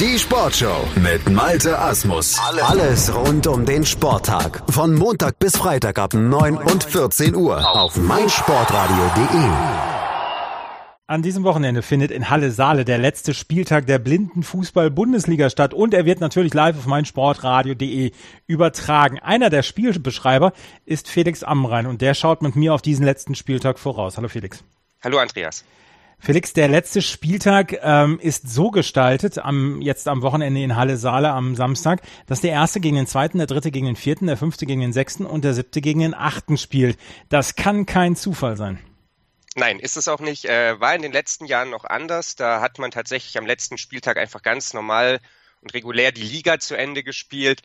Die Sportshow mit Malte Asmus. Alles rund um den Sporttag. Von Montag bis Freitag ab 9 und 14 Uhr auf meinsportradio.de. An diesem Wochenende findet in Halle Saale der letzte Spieltag der Blindenfußball-Bundesliga statt und er wird natürlich live auf meinsportradio.de übertragen. Einer der Spielbeschreiber ist Felix Amrein und der schaut mit mir auf diesen letzten Spieltag voraus. Hallo Felix. Hallo Andreas. Felix, der letzte Spieltag ähm, ist so gestaltet, am, jetzt am Wochenende in Halle Saale am Samstag, dass der erste gegen den zweiten, der dritte gegen den vierten, der fünfte gegen den sechsten und der siebte gegen den achten spielt. Das kann kein Zufall sein. Nein, ist es auch nicht. Äh, war in den letzten Jahren noch anders. Da hat man tatsächlich am letzten Spieltag einfach ganz normal und regulär die Liga zu Ende gespielt.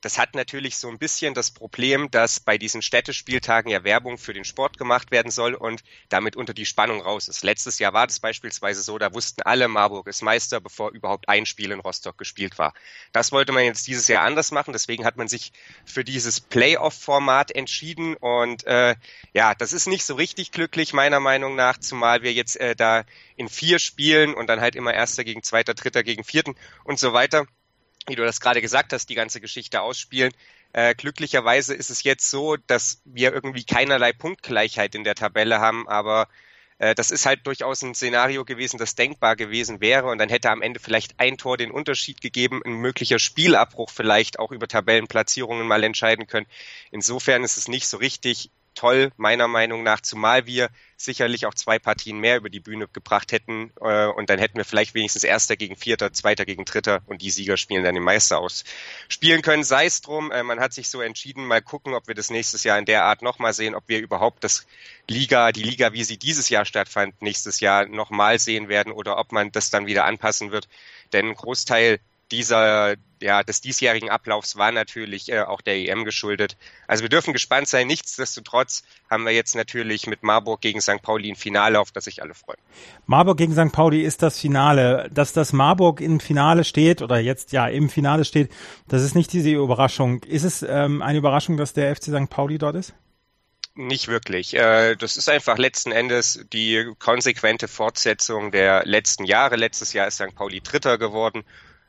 Das hat natürlich so ein bisschen das Problem, dass bei diesen Städtespieltagen ja Werbung für den Sport gemacht werden soll und damit unter die Spannung raus ist. Letztes Jahr war das beispielsweise so, da wussten alle, Marburg ist Meister, bevor überhaupt ein Spiel in Rostock gespielt war. Das wollte man jetzt dieses Jahr anders machen, deswegen hat man sich für dieses Playoff-Format entschieden und äh, ja, das ist nicht so richtig glücklich meiner Meinung nach, zumal wir jetzt äh, da in vier Spielen und dann halt immer Erster gegen Zweiter, Dritter gegen Vierten und so weiter wie du das gerade gesagt hast, die ganze Geschichte ausspielen. Äh, glücklicherweise ist es jetzt so, dass wir irgendwie keinerlei Punktgleichheit in der Tabelle haben, aber äh, das ist halt durchaus ein Szenario gewesen, das denkbar gewesen wäre und dann hätte am Ende vielleicht ein Tor den Unterschied gegeben, ein möglicher Spielabbruch vielleicht auch über Tabellenplatzierungen mal entscheiden können. Insofern ist es nicht so richtig toll, meiner Meinung nach, zumal wir sicherlich auch zwei Partien mehr über die Bühne gebracht hätten äh, und dann hätten wir vielleicht wenigstens Erster gegen Vierter, Zweiter gegen Dritter und die Sieger spielen dann den Meister aus. Spielen können, sei es drum, äh, man hat sich so entschieden, mal gucken, ob wir das nächstes Jahr in der Art nochmal sehen, ob wir überhaupt das Liga, die Liga, wie sie dieses Jahr stattfand, nächstes Jahr nochmal sehen werden oder ob man das dann wieder anpassen wird. Denn ein Großteil dieser, ja, des diesjährigen Ablaufs war natürlich äh, auch der EM geschuldet. Also wir dürfen gespannt sein. Nichtsdestotrotz haben wir jetzt natürlich mit Marburg gegen St. Pauli ein Finale, auf das sich alle freuen. Marburg gegen St. Pauli ist das Finale. Dass das Marburg im Finale steht oder jetzt ja im Finale steht, das ist nicht diese Überraschung. Ist es ähm, eine Überraschung, dass der FC St. Pauli dort ist? Nicht wirklich. Äh, das ist einfach letzten Endes die konsequente Fortsetzung der letzten Jahre. Letztes Jahr ist St. Pauli Dritter geworden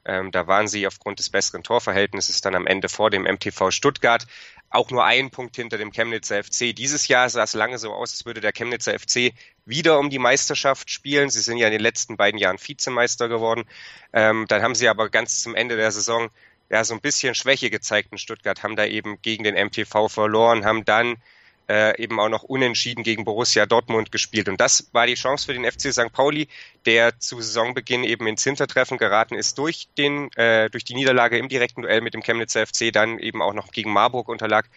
ähm, da waren sie aufgrund des besseren Torverhältnisses dann am Ende vor dem MTV Stuttgart. Auch nur ein Punkt hinter dem Chemnitzer FC. Dieses Jahr sah es lange so aus, als würde der Chemnitzer FC wieder um die Meisterschaft spielen. Sie sind ja in den letzten beiden Jahren Vizemeister geworden. Ähm, dann haben sie aber ganz zum Ende der Saison ja so ein bisschen Schwäche gezeigt in Stuttgart, haben da eben gegen den MTV verloren, haben dann äh, eben auch noch unentschieden gegen Borussia Dortmund gespielt. Und das war die Chance für den FC St. Pauli, der zu Saisonbeginn eben ins Hintertreffen geraten ist durch den, äh, durch die Niederlage im direkten Duell mit dem Chemnitzer FC, dann eben auch noch gegen Marburg unterlag.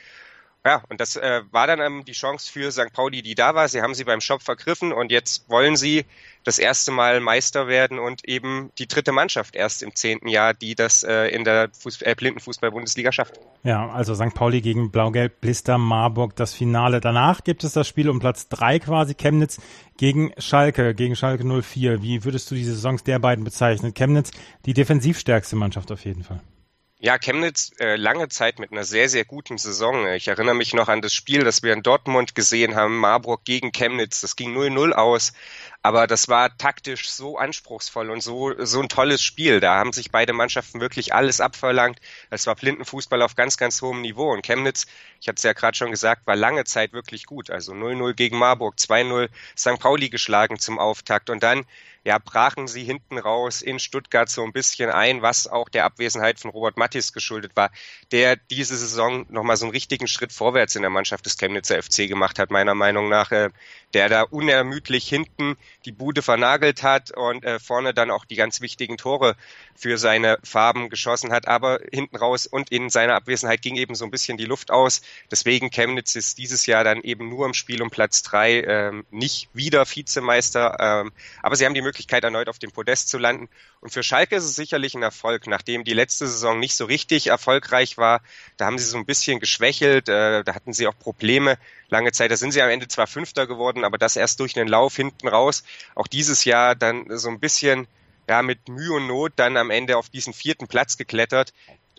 Ja, und das äh, war dann ähm, die Chance für St. Pauli, die da war. Sie haben sie beim Shop vergriffen und jetzt wollen sie das erste Mal Meister werden und eben die dritte Mannschaft erst im zehnten Jahr, die das äh, in der Fuß äh, Blindenfußball-Bundesliga schafft. Ja, also St. Pauli gegen Blau-Gelb, Blister, Marburg, das Finale. Danach gibt es das Spiel um Platz drei quasi, Chemnitz gegen Schalke, gegen Schalke 04. Wie würdest du die Saisons der beiden bezeichnen? Chemnitz, die defensivstärkste Mannschaft auf jeden Fall. Ja, Chemnitz äh, lange Zeit mit einer sehr, sehr guten Saison. Ich erinnere mich noch an das Spiel, das wir in Dortmund gesehen haben, Marburg gegen Chemnitz. Das ging 0-0 aus. Aber das war taktisch so anspruchsvoll und so, so ein tolles Spiel. Da haben sich beide Mannschaften wirklich alles abverlangt. Es war Blindenfußball auf ganz, ganz hohem Niveau. Und Chemnitz, ich hatte es ja gerade schon gesagt, war lange Zeit wirklich gut. Also 0-0 gegen Marburg, 2-0 St. Pauli geschlagen zum Auftakt. Und dann ja, brachen sie hinten raus in Stuttgart so ein bisschen ein, was auch der Abwesenheit von Robert Mattis geschuldet war, der diese Saison nochmal so einen richtigen Schritt vorwärts in der Mannschaft des Chemnitzer FC gemacht hat, meiner Meinung nach, äh, der da unermüdlich hinten die Bude vernagelt hat und äh, vorne dann auch die ganz wichtigen Tore für seine Farben geschossen hat, aber hinten raus und in seiner Abwesenheit ging eben so ein bisschen die Luft aus. Deswegen Chemnitz ist dieses Jahr dann eben nur im Spiel um Platz drei, ähm, nicht wieder Vizemeister, ähm, aber sie haben die Möglichkeit erneut auf dem Podest zu landen. Und für Schalke ist es sicherlich ein Erfolg, nachdem die letzte Saison nicht so richtig erfolgreich war. Da haben sie so ein bisschen geschwächelt, äh, da hatten sie auch Probleme lange Zeit. Da sind sie am Ende zwar Fünfter geworden, aber das erst durch einen Lauf hinten raus. Auch dieses Jahr dann so ein bisschen ja, mit Mühe und Not dann am Ende auf diesen vierten Platz geklettert.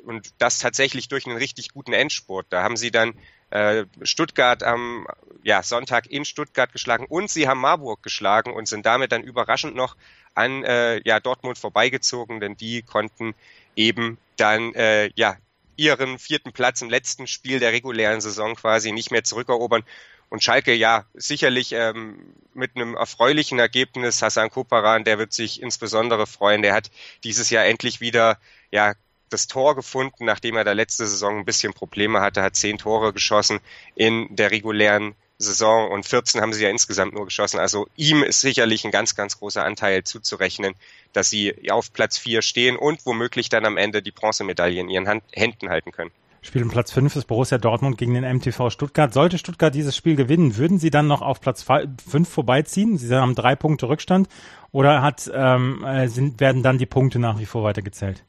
Und das tatsächlich durch einen richtig guten Endspurt. Da haben sie dann äh, Stuttgart am ja, Sonntag in Stuttgart geschlagen und sie haben Marburg geschlagen und sind damit dann überraschend noch an äh, ja, Dortmund vorbeigezogen, denn die konnten eben dann äh, ja ihren vierten Platz im letzten Spiel der regulären Saison quasi nicht mehr zurückerobern. Und Schalke, ja, sicherlich ähm, mit einem erfreulichen Ergebnis. Hassan Koparan, der wird sich insbesondere freuen. Der hat dieses Jahr endlich wieder ja das Tor gefunden, nachdem er da letzte Saison ein bisschen Probleme hatte, hat zehn Tore geschossen in der regulären Saison und 14 haben sie ja insgesamt nur geschossen. Also ihm ist sicherlich ein ganz, ganz großer Anteil zuzurechnen, dass sie auf Platz 4 stehen und womöglich dann am Ende die Bronzemedaille in ihren Hand, Händen halten können. Spiel um Platz 5 ist Borussia Dortmund gegen den MTV Stuttgart. Sollte Stuttgart dieses Spiel gewinnen, würden sie dann noch auf Platz 5 vorbeiziehen? Sie haben drei Punkte Rückstand oder hat, ähm, äh, sind, werden dann die Punkte nach wie vor weitergezählt?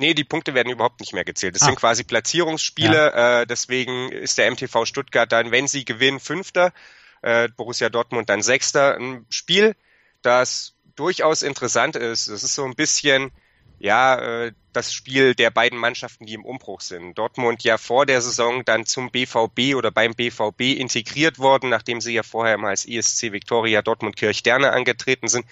Nee, die Punkte werden überhaupt nicht mehr gezählt. Das ah. sind quasi Platzierungsspiele. Ja. Äh, deswegen ist der MTV Stuttgart dann, wenn sie gewinnen, Fünfter, äh, Borussia Dortmund dann Sechster. Ein Spiel, das durchaus interessant ist. Das ist so ein bisschen, ja, äh, das Spiel der beiden Mannschaften, die im Umbruch sind. Dortmund ja vor der Saison dann zum BVB oder beim BVB integriert worden, nachdem sie ja vorher mal als ESC Victoria Dortmund Kirchderne angetreten sind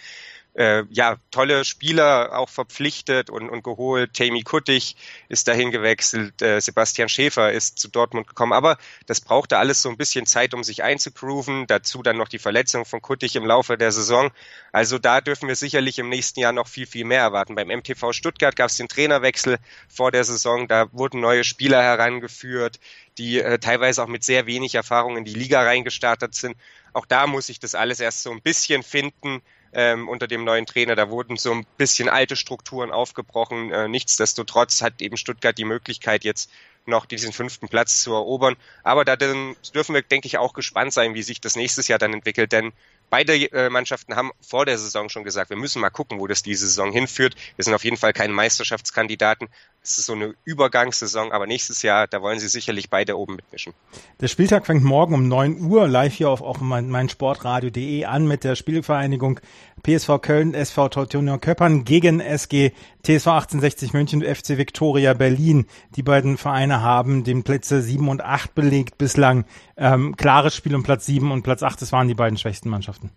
äh, ja, tolle Spieler auch verpflichtet und, und geholt. Tammy Kuttig ist dahin gewechselt, äh, Sebastian Schäfer ist zu Dortmund gekommen. Aber das brauchte alles so ein bisschen Zeit, um sich einzugrooven. Dazu dann noch die Verletzung von Kuttig im Laufe der Saison. Also da dürfen wir sicherlich im nächsten Jahr noch viel, viel mehr erwarten. Beim MTV Stuttgart gab es den Trainerwechsel vor der Saison. Da wurden neue Spieler herangeführt, die äh, teilweise auch mit sehr wenig Erfahrung in die Liga reingestartet sind. Auch da muss ich das alles erst so ein bisschen finden ähm, unter dem neuen Trainer. Da wurden so ein bisschen alte Strukturen aufgebrochen. Äh, nichtsdestotrotz hat eben Stuttgart die Möglichkeit, jetzt noch diesen fünften Platz zu erobern. Aber da dürfen wir, denke ich, auch gespannt sein, wie sich das nächstes Jahr dann entwickelt, denn beide äh, Mannschaften haben vor der Saison schon gesagt, wir müssen mal gucken, wo das diese Saison hinführt. Wir sind auf jeden Fall keine Meisterschaftskandidaten. Es ist so eine Übergangssaison, aber nächstes Jahr, da wollen sie sicherlich beide oben mitmischen. Der Spieltag fängt morgen um 9 Uhr live hier auf, auf mein, meinsportradio.de an mit der Spielvereinigung PSV Köln, SV Teutonia Köppern gegen SG TSV 1860 München, FC Viktoria Berlin. Die beiden Vereine haben den Plätze 7 und 8 belegt bislang. Ähm, klares Spiel um Platz 7 und Platz 8, das waren die beiden schwächsten Mannschaften.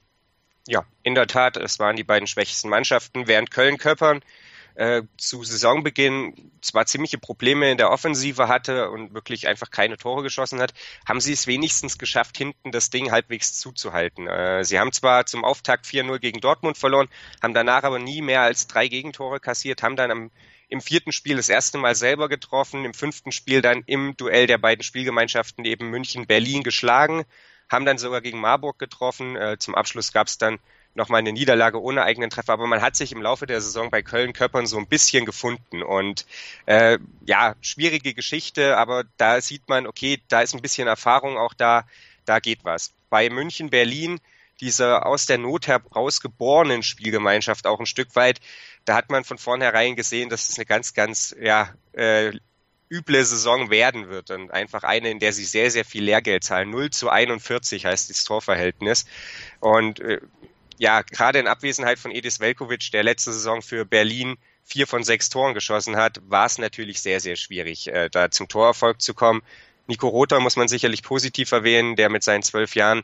Ja, in der Tat, es waren die beiden schwächsten Mannschaften, während Köln Köppern äh, zu Saisonbeginn zwar ziemliche Probleme in der Offensive hatte und wirklich einfach keine Tore geschossen hat, haben sie es wenigstens geschafft, hinten das Ding halbwegs zuzuhalten. Äh, sie haben zwar zum Auftakt 4-0 gegen Dortmund verloren, haben danach aber nie mehr als drei Gegentore kassiert, haben dann am im vierten Spiel das erste Mal selber getroffen, im fünften Spiel dann im Duell der beiden Spielgemeinschaften eben München-Berlin geschlagen, haben dann sogar gegen Marburg getroffen. Äh, zum Abschluss gab es dann nochmal eine Niederlage ohne eigenen Treffer, aber man hat sich im Laufe der Saison bei Köln-Köppern so ein bisschen gefunden und äh, ja, schwierige Geschichte, aber da sieht man, okay, da ist ein bisschen Erfahrung auch da, da geht was. Bei München, Berlin, diese aus der Not herausgeborenen Spielgemeinschaft auch ein Stück weit, da hat man von vornherein gesehen, dass es eine ganz, ganz, ja, äh, üble Saison werden wird und einfach eine, in der sie sehr, sehr viel Lehrgeld zahlen. 0 zu 41 heißt das Torverhältnis. Und äh, ja, gerade in Abwesenheit von Edis Velkovic, der letzte Saison für Berlin vier von sechs Toren geschossen hat, war es natürlich sehr, sehr schwierig, äh, da zum Torerfolg zu kommen. Nico Rother muss man sicherlich positiv erwähnen, der mit seinen zwölf Jahren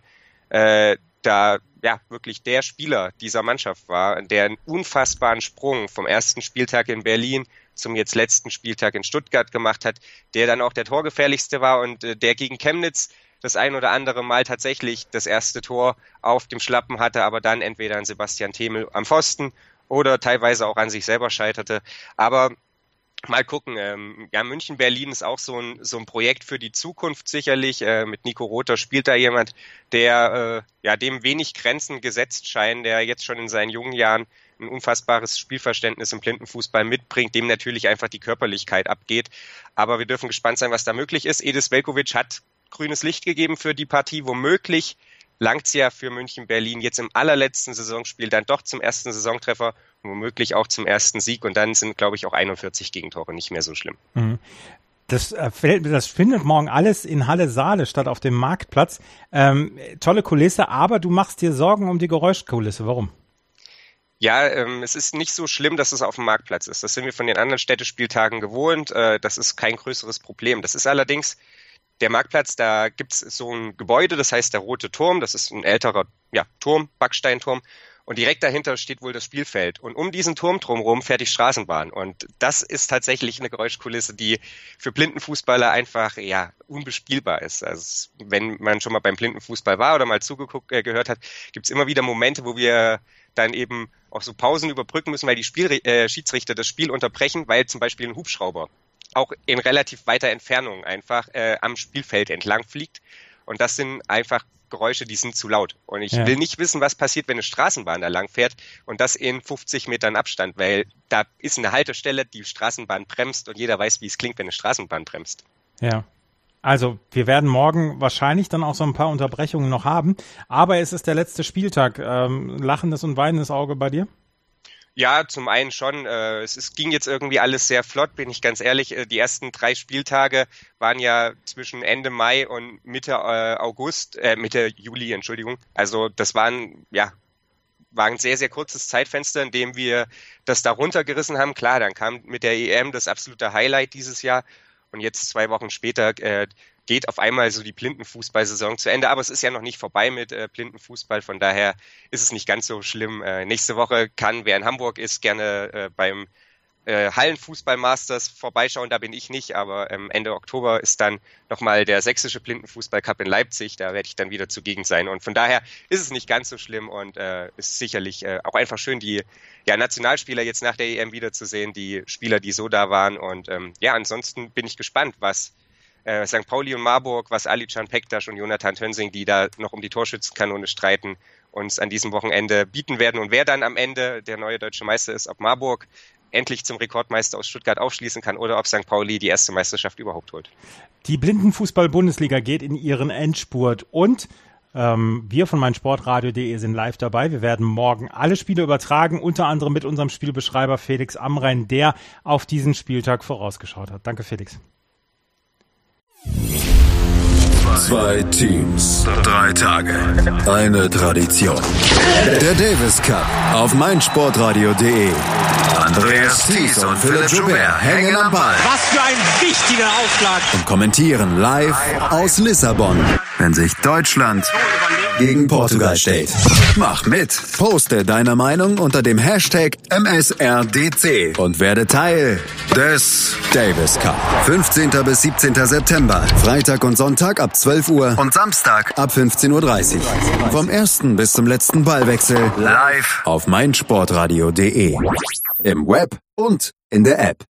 äh, da ja wirklich der Spieler dieser Mannschaft war, der einen unfassbaren Sprung vom ersten Spieltag in Berlin zum jetzt letzten Spieltag in Stuttgart gemacht hat, der dann auch der torgefährlichste war und äh, der gegen Chemnitz das ein oder andere Mal tatsächlich das erste Tor auf dem Schlappen hatte, aber dann entweder an Sebastian Themel am Pfosten oder teilweise auch an sich selber scheiterte. Aber mal gucken. Ähm, ja, München-Berlin ist auch so ein, so ein Projekt für die Zukunft sicherlich. Äh, mit Nico Rother spielt da jemand, der äh, ja dem wenig Grenzen gesetzt scheint, der jetzt schon in seinen jungen Jahren ein unfassbares Spielverständnis im Blindenfußball mitbringt, dem natürlich einfach die Körperlichkeit abgeht. Aber wir dürfen gespannt sein, was da möglich ist. Edis Velkovic hat grünes Licht gegeben für die Partie. Womöglich langt es ja für München Berlin jetzt im allerletzten Saisonspiel dann doch zum ersten Saisontreffer womöglich auch zum ersten Sieg. Und dann sind, glaube ich, auch 41 Gegentore nicht mehr so schlimm. Mhm. Das, äh, das findet morgen alles in Halle Saale statt auf dem Marktplatz. Ähm, tolle Kulisse, aber du machst dir Sorgen um die Geräuschkulisse. Warum? Ja, ähm, es ist nicht so schlimm, dass es auf dem Marktplatz ist. Das sind wir von den anderen Städtespieltagen gewohnt. Äh, das ist kein größeres Problem. Das ist allerdings der Marktplatz, da gibt's so ein Gebäude, das heißt der Rote Turm. Das ist ein älterer ja, Turm, Backsteinturm. Und direkt dahinter steht wohl das Spielfeld. Und um diesen Turm drumherum fährt die Straßenbahn. Und das ist tatsächlich eine Geräuschkulisse, die für Blindenfußballer einfach ja unbespielbar ist. Also wenn man schon mal beim Blindenfußball war oder mal zugeguckt äh, gehört hat, gibt's immer wieder Momente, wo wir dann eben auch so Pausen überbrücken müssen, weil die Spiel äh, Schiedsrichter das Spiel unterbrechen, weil zum Beispiel ein Hubschrauber auch in relativ weiter Entfernung einfach äh, am Spielfeld entlang fliegt. Und das sind einfach Geräusche, die sind zu laut. Und ich ja. will nicht wissen, was passiert, wenn eine Straßenbahn da lang fährt und das in 50 Metern Abstand, weil da ist eine Haltestelle, die Straßenbahn bremst und jeder weiß, wie es klingt, wenn eine Straßenbahn bremst. Ja. Also, wir werden morgen wahrscheinlich dann auch so ein paar Unterbrechungen noch haben, aber es ist der letzte Spieltag. Ähm, lachendes und weinendes Auge bei dir? Ja, zum einen schon. Äh, es, ging jetzt irgendwie alles sehr flott, bin ich ganz ehrlich. Äh, die ersten drei Spieltage waren ja zwischen Ende Mai und Mitte äh, August, äh, Mitte Juli, Entschuldigung. Also das waren ja war ein sehr, sehr kurzes Zeitfenster, in dem wir das da runtergerissen haben. Klar, dann kam mit der EM das absolute Highlight dieses Jahr und jetzt zwei Wochen später äh, geht auf einmal so die Blindenfußballsaison zu Ende. Aber es ist ja noch nicht vorbei mit äh, Blindenfußball, von daher ist es nicht ganz so schlimm. Äh, nächste Woche kann, wer in Hamburg ist, gerne äh, beim äh, Hallenfußball-Masters vorbeischauen. Da bin ich nicht, aber ähm, Ende Oktober ist dann nochmal der sächsische Blindenfußball-Cup in Leipzig. Da werde ich dann wieder zugegen sein. Und von daher ist es nicht ganz so schlimm und äh, ist sicherlich äh, auch einfach schön, die ja, Nationalspieler jetzt nach der EM wiederzusehen, die Spieler, die so da waren. Und ähm, ja, ansonsten bin ich gespannt, was äh, St. Pauli und Marburg, was Ali Can Pektas und Jonathan Tönsing, die da noch um die Torschützenkanone streiten, uns an diesem Wochenende bieten werden. Und wer dann am Ende der neue deutsche Meister ist, ob Marburg endlich zum Rekordmeister aus Stuttgart aufschließen kann oder ob St. Pauli die erste Meisterschaft überhaupt holt. Die Blindenfußball-Bundesliga geht in ihren Endspurt und ähm, wir von meinsportradio.de sind live dabei. Wir werden morgen alle Spiele übertragen, unter anderem mit unserem Spielbeschreiber Felix Amrein, der auf diesen Spieltag vorausgeschaut hat. Danke, Felix. Zwei Teams, drei Tage, eine Tradition. Der Davis Cup auf meinsportradio.de. Andreas Thies und Philipp Joubert hängen am Ball. Was für ein wichtiger Aufschlag. Und kommentieren live aus Lissabon, wenn sich Deutschland gegen Portugal steht. Mach mit. Poste deine Meinung unter dem Hashtag MSRDC und werde Teil des Davis Cup. 15. bis 17. September. Freitag und Sonntag ab 12 Uhr und Samstag ab 15.30 Uhr. Vom ersten bis zum letzten Ballwechsel live auf meinsportradio.de. Im Web und in der App.